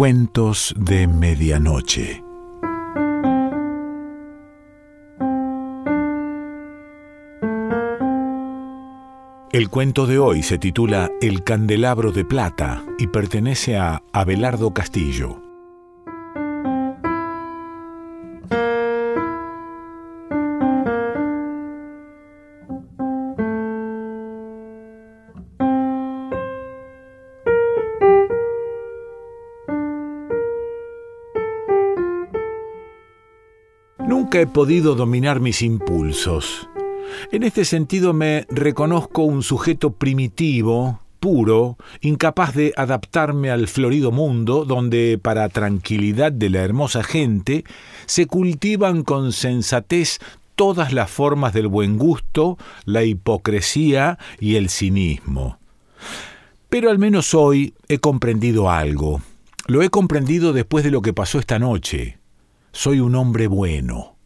Cuentos de Medianoche. El cuento de hoy se titula El candelabro de plata y pertenece a Abelardo Castillo. Nunca he podido dominar mis impulsos. En este sentido me reconozco un sujeto primitivo, puro, incapaz de adaptarme al florido mundo donde, para tranquilidad de la hermosa gente, se cultivan con sensatez todas las formas del buen gusto, la hipocresía y el cinismo. Pero al menos hoy he comprendido algo. Lo he comprendido después de lo que pasó esta noche soy un hombre bueno.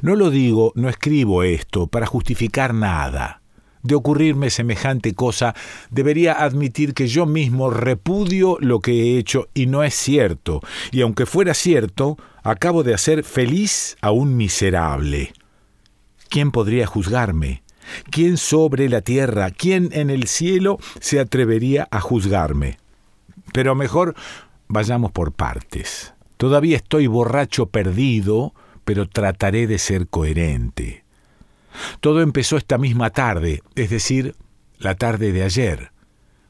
No lo digo, no escribo esto para justificar nada. De ocurrirme semejante cosa, debería admitir que yo mismo repudio lo que he hecho y no es cierto, y aunque fuera cierto, acabo de hacer feliz a un miserable. ¿Quién podría juzgarme? ¿Quién sobre la tierra, quién en el cielo se atrevería a juzgarme? Pero mejor vayamos por partes. Todavía estoy borracho perdido, pero trataré de ser coherente. Todo empezó esta misma tarde, es decir, la tarde de ayer,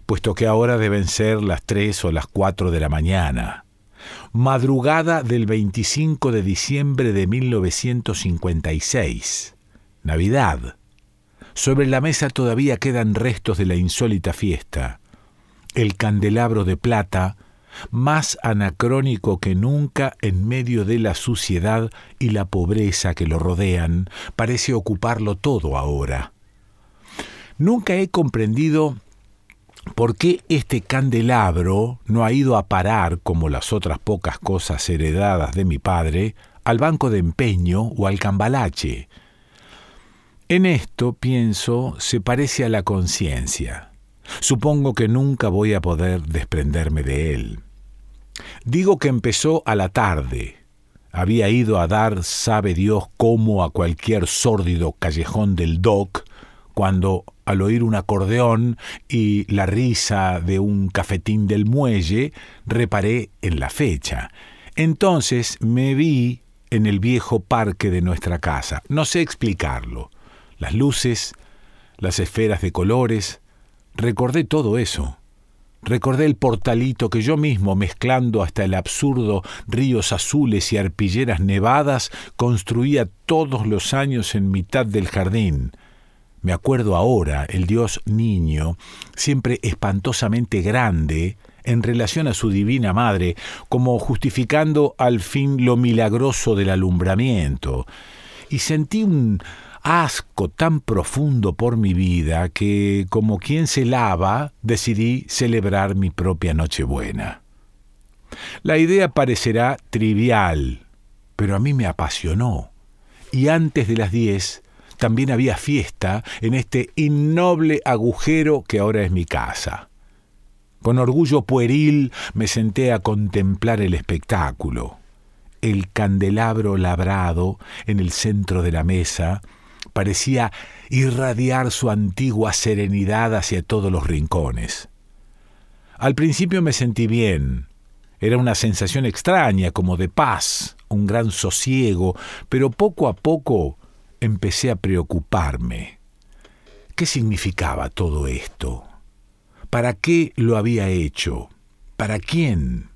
puesto que ahora deben ser las tres o las cuatro de la mañana. Madrugada del 25 de diciembre de 1956. Navidad. Sobre la mesa todavía quedan restos de la insólita fiesta. El candelabro de plata, más anacrónico que nunca en medio de la suciedad y la pobreza que lo rodean, parece ocuparlo todo ahora. Nunca he comprendido por qué este candelabro no ha ido a parar, como las otras pocas cosas heredadas de mi padre, al banco de empeño o al cambalache. En esto, pienso, se parece a la conciencia. Supongo que nunca voy a poder desprenderme de él. Digo que empezó a la tarde. Había ido a dar, sabe Dios cómo, a cualquier sórdido callejón del dock, cuando, al oír un acordeón y la risa de un cafetín del muelle, reparé en la fecha. Entonces me vi en el viejo parque de nuestra casa. No sé explicarlo. Las luces, las esferas de colores, recordé todo eso. Recordé el portalito que yo mismo, mezclando hasta el absurdo ríos azules y arpilleras nevadas, construía todos los años en mitad del jardín. Me acuerdo ahora el dios niño, siempre espantosamente grande, en relación a su divina madre, como justificando al fin lo milagroso del alumbramiento. Y sentí un asco tan profundo por mi vida que, como quien se lava, decidí celebrar mi propia Nochebuena. La idea parecerá trivial, pero a mí me apasionó. Y antes de las diez también había fiesta en este innoble agujero que ahora es mi casa. Con orgullo pueril me senté a contemplar el espectáculo. El candelabro labrado en el centro de la mesa parecía irradiar su antigua serenidad hacia todos los rincones. Al principio me sentí bien. Era una sensación extraña, como de paz, un gran sosiego, pero poco a poco empecé a preocuparme. ¿Qué significaba todo esto? ¿Para qué lo había hecho? ¿Para quién?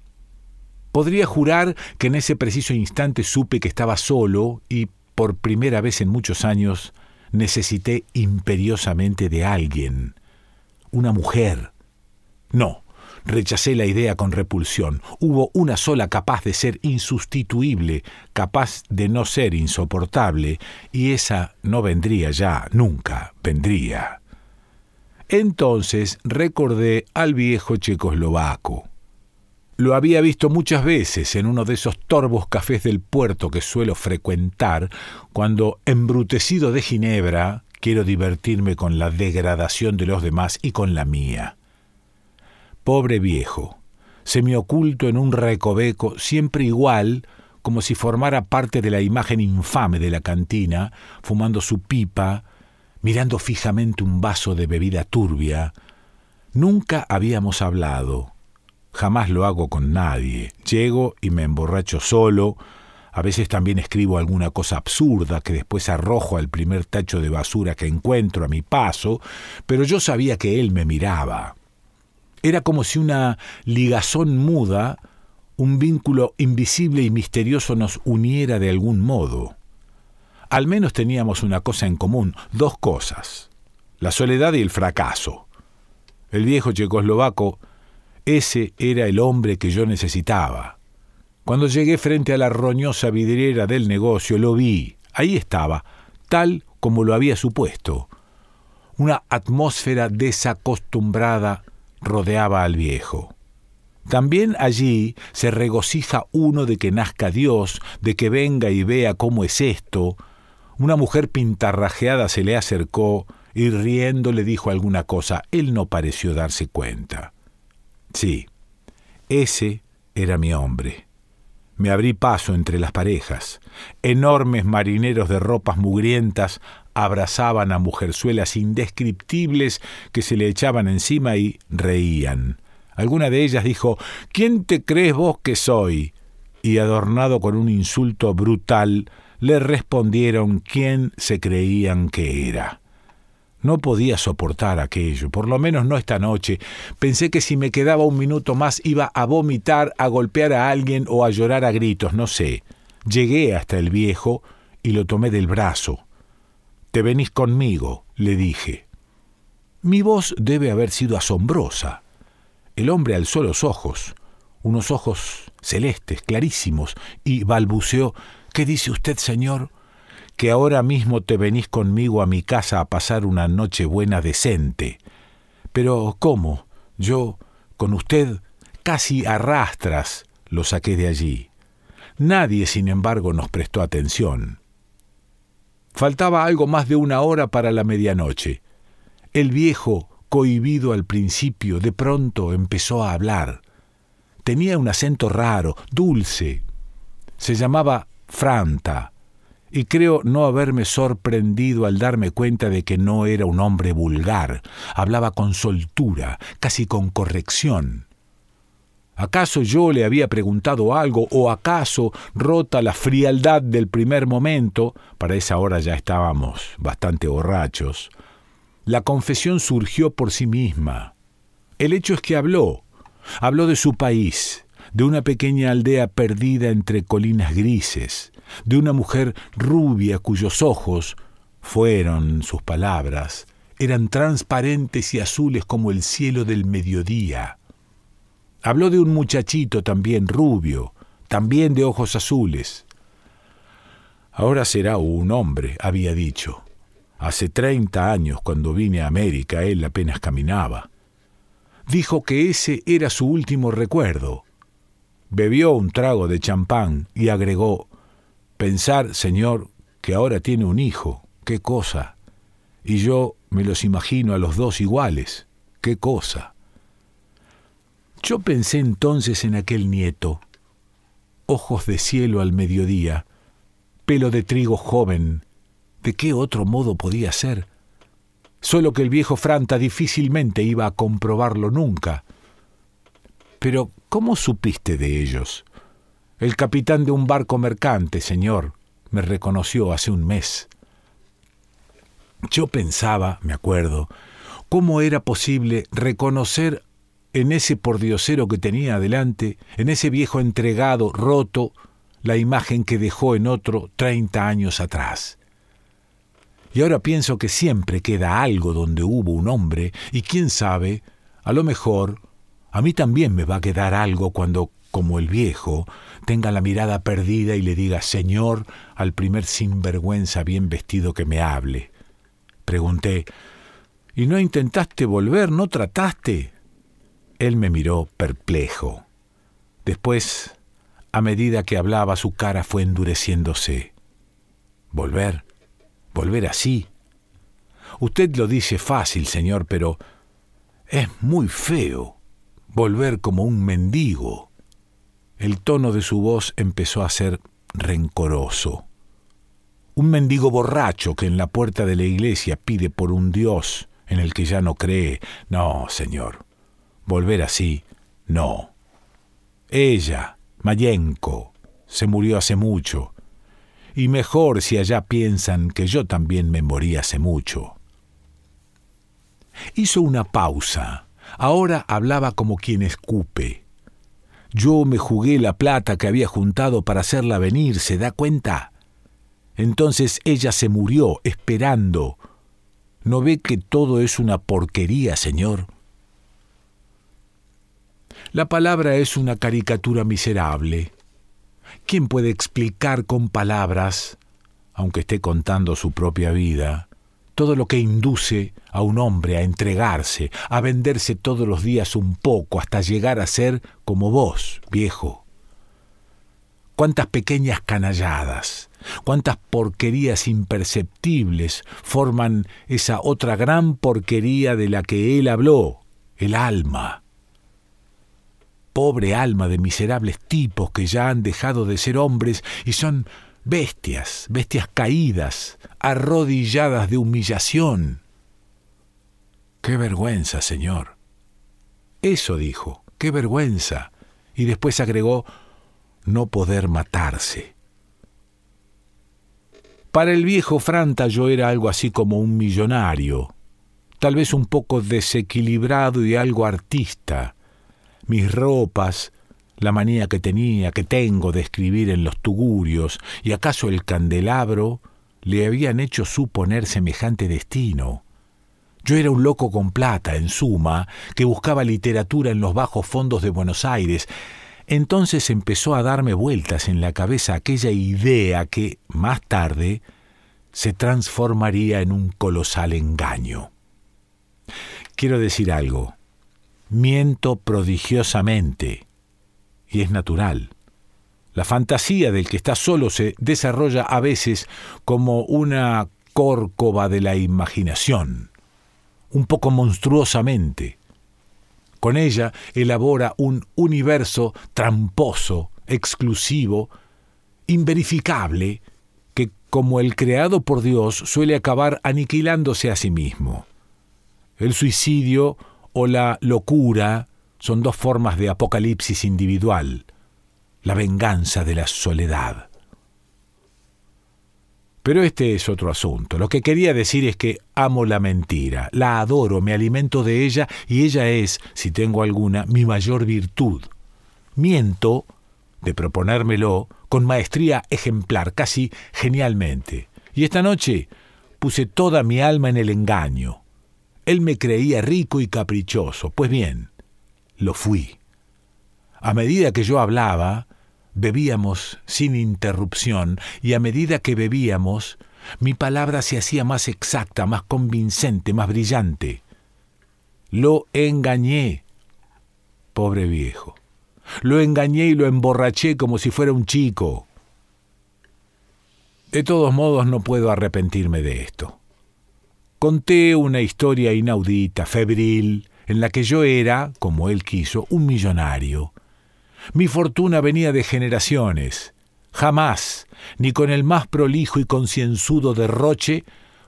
Podría jurar que en ese preciso instante supe que estaba solo y por primera vez en muchos años, necesité imperiosamente de alguien, una mujer. No, rechacé la idea con repulsión. Hubo una sola capaz de ser insustituible, capaz de no ser insoportable, y esa no vendría ya, nunca vendría. Entonces recordé al viejo checoslovaco. Lo había visto muchas veces en uno de esos torbos cafés del puerto que suelo frecuentar cuando, embrutecido de Ginebra, quiero divertirme con la degradación de los demás y con la mía. Pobre viejo, semioculto en un recoveco, siempre igual, como si formara parte de la imagen infame de la cantina, fumando su pipa, mirando fijamente un vaso de bebida turbia. Nunca habíamos hablado. Jamás lo hago con nadie. Llego y me emborracho solo. A veces también escribo alguna cosa absurda que después arrojo al primer tacho de basura que encuentro a mi paso, pero yo sabía que él me miraba. Era como si una ligazón muda, un vínculo invisible y misterioso nos uniera de algún modo. Al menos teníamos una cosa en común, dos cosas, la soledad y el fracaso. El viejo checoslovaco, ese era el hombre que yo necesitaba. Cuando llegué frente a la roñosa vidriera del negocio, lo vi, ahí estaba, tal como lo había supuesto. Una atmósfera desacostumbrada rodeaba al viejo. También allí se regocija uno de que nazca Dios, de que venga y vea cómo es esto. Una mujer pintarrajeada se le acercó y riendo le dijo alguna cosa. Él no pareció darse cuenta. Sí, ese era mi hombre. Me abrí paso entre las parejas. Enormes marineros de ropas mugrientas abrazaban a mujerzuelas indescriptibles que se le echaban encima y reían. Alguna de ellas dijo ¿Quién te crees vos que soy? y adornado con un insulto brutal, le respondieron quién se creían que era. No podía soportar aquello, por lo menos no esta noche. Pensé que si me quedaba un minuto más iba a vomitar, a golpear a alguien o a llorar a gritos, no sé. Llegué hasta el viejo y lo tomé del brazo. Te venís conmigo, le dije. Mi voz debe haber sido asombrosa. El hombre alzó los ojos, unos ojos celestes, clarísimos, y balbuceó ¿Qué dice usted, señor? Que ahora mismo te venís conmigo a mi casa a pasar una noche buena decente. Pero ¿cómo? Yo, con usted, casi arrastras, lo saqué de allí. Nadie, sin embargo, nos prestó atención. Faltaba algo más de una hora para la medianoche. El viejo, cohibido al principio, de pronto empezó a hablar. Tenía un acento raro, dulce. Se llamaba Franta, y creo no haberme sorprendido al darme cuenta de que no era un hombre vulgar. Hablaba con soltura, casi con corrección. ¿Acaso yo le había preguntado algo o acaso, rota la frialdad del primer momento, para esa hora ya estábamos bastante borrachos, la confesión surgió por sí misma. El hecho es que habló, habló de su país, de una pequeña aldea perdida entre colinas grises, de una mujer rubia cuyos ojos fueron sus palabras, eran transparentes y azules como el cielo del mediodía Habló de un muchachito también rubio, también de ojos azules. Ahora será un hombre, había dicho. Hace treinta años, cuando vine a América, él apenas caminaba. Dijo que ese era su último recuerdo. Bebió un trago de champán y agregó, Pensar, señor, que ahora tiene un hijo, qué cosa. Y yo me los imagino a los dos iguales, qué cosa. Yo pensé entonces en aquel nieto, ojos de cielo al mediodía, pelo de trigo joven, ¿de qué otro modo podía ser? Solo que el viejo Franta difícilmente iba a comprobarlo nunca. Pero, ¿cómo supiste de ellos? El capitán de un barco mercante, señor, me reconoció hace un mes. Yo pensaba, me acuerdo, cómo era posible reconocer en ese pordiosero que tenía adelante, en ese viejo entregado, roto, la imagen que dejó en otro treinta años atrás. Y ahora pienso que siempre queda algo donde hubo un hombre, y quién sabe, a lo mejor, a mí también me va a quedar algo cuando, como el viejo, tenga la mirada perdida y le diga Señor al primer sinvergüenza bien vestido que me hable. Pregunté, ¿y no intentaste volver? ¿No trataste? Él me miró perplejo. Después, a medida que hablaba, su cara fue endureciéndose. Volver, volver así. Usted lo dice fácil, señor, pero es muy feo, volver como un mendigo. El tono de su voz empezó a ser rencoroso. Un mendigo borracho que en la puerta de la iglesia pide por un Dios en el que ya no cree. No, señor. Volver así, no. Ella, Mayenko, se murió hace mucho. Y mejor si allá piensan que yo también me morí hace mucho. Hizo una pausa. Ahora hablaba como quien escupe. Yo me jugué la plata que había juntado para hacerla venir, ¿se da cuenta? Entonces ella se murió esperando. ¿No ve que todo es una porquería, señor? La palabra es una caricatura miserable. ¿Quién puede explicar con palabras, aunque esté contando su propia vida, todo lo que induce a un hombre a entregarse, a venderse todos los días un poco hasta llegar a ser como vos, viejo? Cuántas pequeñas canalladas, cuántas porquerías imperceptibles forman esa otra gran porquería de la que él habló, el alma pobre alma de miserables tipos que ya han dejado de ser hombres y son bestias, bestias caídas, arrodilladas de humillación. Qué vergüenza, Señor. Eso dijo, qué vergüenza. Y después agregó, no poder matarse. Para el viejo Franta yo era algo así como un millonario, tal vez un poco desequilibrado y algo artista, mis ropas, la manía que tenía, que tengo de escribir en los tugurios, y acaso el candelabro, le habían hecho suponer semejante destino. Yo era un loco con plata, en suma, que buscaba literatura en los bajos fondos de Buenos Aires. Entonces empezó a darme vueltas en la cabeza aquella idea que, más tarde, se transformaría en un colosal engaño. Quiero decir algo miento prodigiosamente. Y es natural. La fantasía del que está solo se desarrolla a veces como una córcova de la imaginación, un poco monstruosamente. Con ella elabora un universo tramposo, exclusivo, inverificable, que como el creado por Dios suele acabar aniquilándose a sí mismo. El suicidio o la locura son dos formas de apocalipsis individual, la venganza de la soledad. Pero este es otro asunto. Lo que quería decir es que amo la mentira, la adoro, me alimento de ella y ella es, si tengo alguna, mi mayor virtud. Miento, de proponérmelo, con maestría ejemplar, casi genialmente. Y esta noche puse toda mi alma en el engaño, él me creía rico y caprichoso. Pues bien, lo fui. A medida que yo hablaba, bebíamos sin interrupción, y a medida que bebíamos, mi palabra se hacía más exacta, más convincente, más brillante. Lo engañé, pobre viejo. Lo engañé y lo emborraché como si fuera un chico. De todos modos no puedo arrepentirme de esto. Conté una historia inaudita, febril, en la que yo era, como él quiso, un millonario. Mi fortuna venía de generaciones. Jamás, ni con el más prolijo y concienzudo derroche,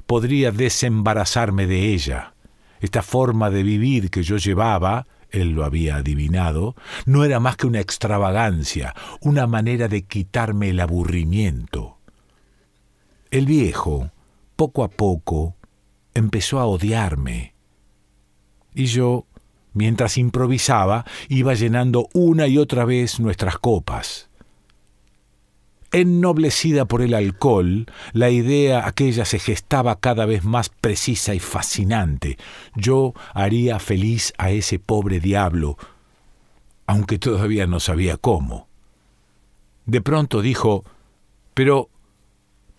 podría desembarazarme de ella. Esta forma de vivir que yo llevaba, él lo había adivinado, no era más que una extravagancia, una manera de quitarme el aburrimiento. El viejo, poco a poco, empezó a odiarme. Y yo, mientras improvisaba, iba llenando una y otra vez nuestras copas. Ennoblecida por el alcohol, la idea aquella se gestaba cada vez más precisa y fascinante. Yo haría feliz a ese pobre diablo, aunque todavía no sabía cómo. De pronto dijo, Pero,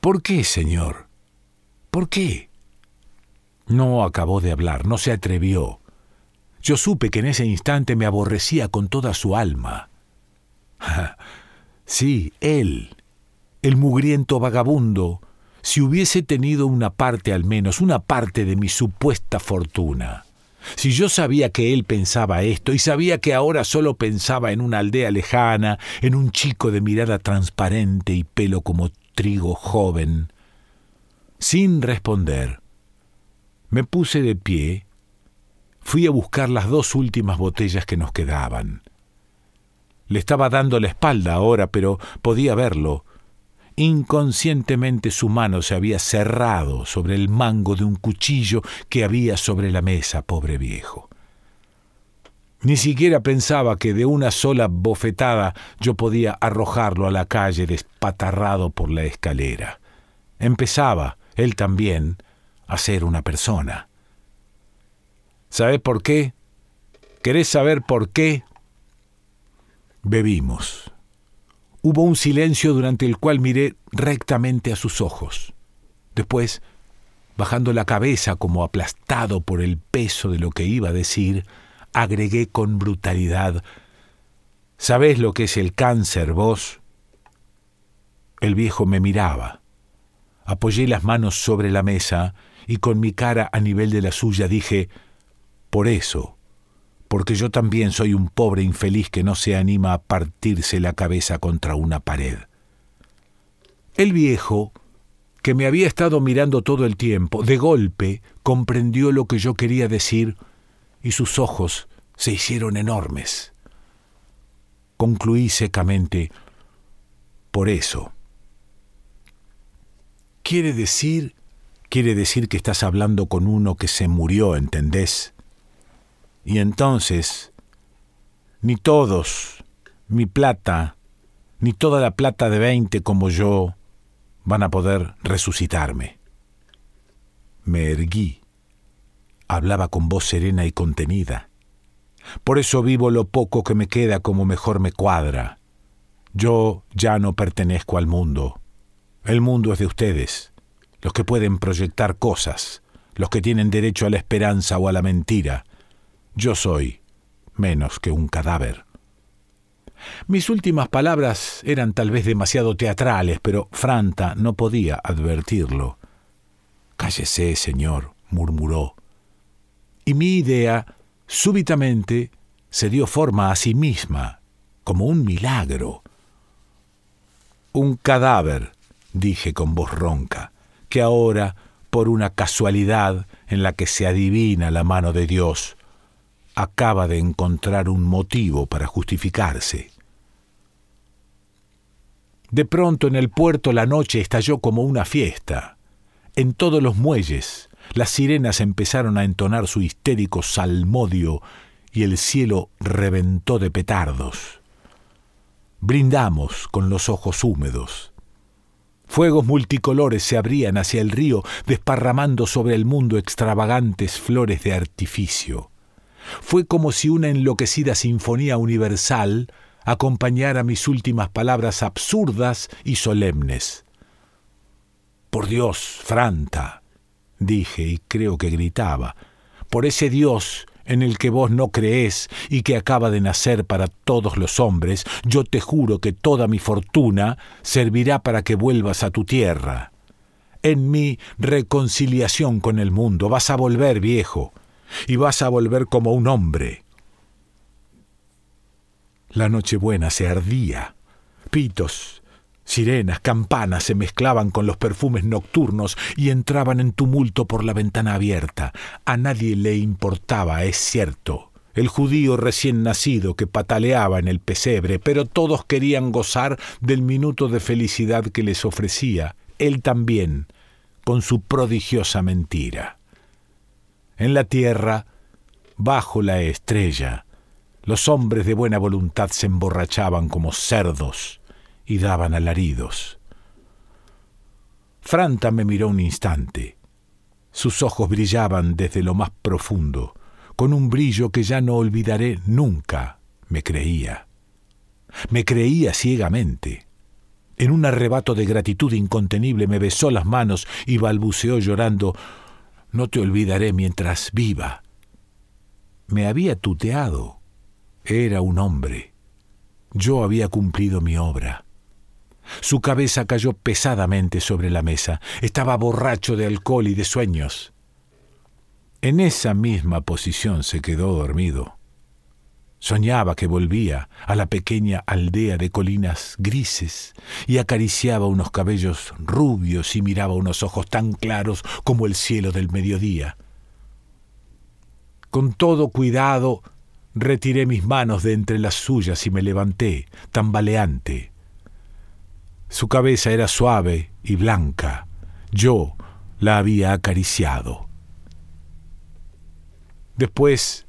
¿por qué, señor? ¿Por qué? No acabó de hablar, no se atrevió. Yo supe que en ese instante me aborrecía con toda su alma. sí, él, el mugriento vagabundo, si hubiese tenido una parte al menos, una parte de mi supuesta fortuna. Si yo sabía que él pensaba esto y sabía que ahora solo pensaba en una aldea lejana, en un chico de mirada transparente y pelo como trigo joven. Sin responder, me puse de pie, fui a buscar las dos últimas botellas que nos quedaban. Le estaba dando la espalda ahora, pero podía verlo. Inconscientemente su mano se había cerrado sobre el mango de un cuchillo que había sobre la mesa, pobre viejo. Ni siquiera pensaba que de una sola bofetada yo podía arrojarlo a la calle despatarrado por la escalera. Empezaba, él también, a ser una persona. ¿Sabes por qué? ¿Querés saber por qué? Bebimos. Hubo un silencio durante el cual miré rectamente a sus ojos. Después, bajando la cabeza como aplastado por el peso de lo que iba a decir, agregué con brutalidad, ¿Sabés lo que es el cáncer, vos? El viejo me miraba. Apoyé las manos sobre la mesa y con mi cara a nivel de la suya dije, por eso, porque yo también soy un pobre infeliz que no se anima a partirse la cabeza contra una pared. El viejo, que me había estado mirando todo el tiempo, de golpe comprendió lo que yo quería decir y sus ojos se hicieron enormes. Concluí secamente, por eso. Quiere decir, quiere decir que estás hablando con uno que se murió, ¿entendés? Y entonces, ni todos, mi plata, ni toda la plata de veinte como yo, van a poder resucitarme. Me erguí. Hablaba con voz serena y contenida. Por eso vivo lo poco que me queda como mejor me cuadra. Yo ya no pertenezco al mundo. El mundo es de ustedes, los que pueden proyectar cosas, los que tienen derecho a la esperanza o a la mentira, yo soy menos que un cadáver. Mis últimas palabras eran tal vez demasiado teatrales, pero Franta no podía advertirlo. Cállese, señor, murmuró. Y mi idea súbitamente se dio forma a sí misma, como un milagro. Un cadáver, dije con voz ronca, que ahora, por una casualidad en la que se adivina la mano de Dios, acaba de encontrar un motivo para justificarse. De pronto en el puerto la noche estalló como una fiesta. En todos los muelles las sirenas empezaron a entonar su histérico salmodio y el cielo reventó de petardos. Brindamos con los ojos húmedos. Fuegos multicolores se abrían hacia el río, desparramando sobre el mundo extravagantes flores de artificio. Fue como si una enloquecida sinfonía universal acompañara mis últimas palabras absurdas y solemnes. Por Dios, Franta, dije y creo que gritaba, por ese Dios en el que vos no creés y que acaba de nacer para todos los hombres, yo te juro que toda mi fortuna servirá para que vuelvas a tu tierra. En mi reconciliación con el mundo vas a volver, viejo y vas a volver como un hombre. La Nochebuena se ardía. Pitos, sirenas, campanas se mezclaban con los perfumes nocturnos y entraban en tumulto por la ventana abierta. A nadie le importaba, es cierto, el judío recién nacido que pataleaba en el pesebre, pero todos querían gozar del minuto de felicidad que les ofrecía, él también, con su prodigiosa mentira. En la tierra, bajo la estrella, los hombres de buena voluntad se emborrachaban como cerdos y daban alaridos. Franta me miró un instante. Sus ojos brillaban desde lo más profundo, con un brillo que ya no olvidaré nunca, me creía. Me creía ciegamente. En un arrebato de gratitud incontenible me besó las manos y balbuceó llorando no te olvidaré mientras viva. Me había tuteado. Era un hombre. Yo había cumplido mi obra. Su cabeza cayó pesadamente sobre la mesa. Estaba borracho de alcohol y de sueños. En esa misma posición se quedó dormido. Soñaba que volvía a la pequeña aldea de colinas grises y acariciaba unos cabellos rubios y miraba unos ojos tan claros como el cielo del mediodía. Con todo cuidado retiré mis manos de entre las suyas y me levanté, tambaleante. Su cabeza era suave y blanca. Yo la había acariciado. Después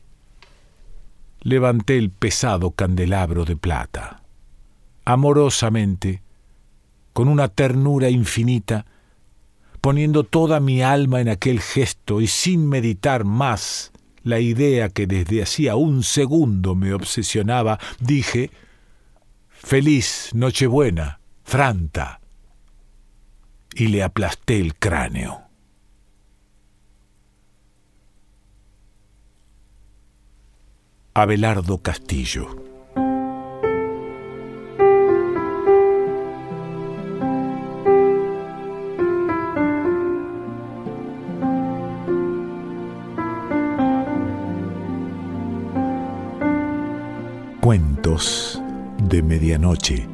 levanté el pesado candelabro de plata. Amorosamente, con una ternura infinita, poniendo toda mi alma en aquel gesto y sin meditar más la idea que desde hacía un segundo me obsesionaba, dije, Feliz Nochebuena, Franta, y le aplasté el cráneo. Abelardo Castillo. Cuentos de Medianoche.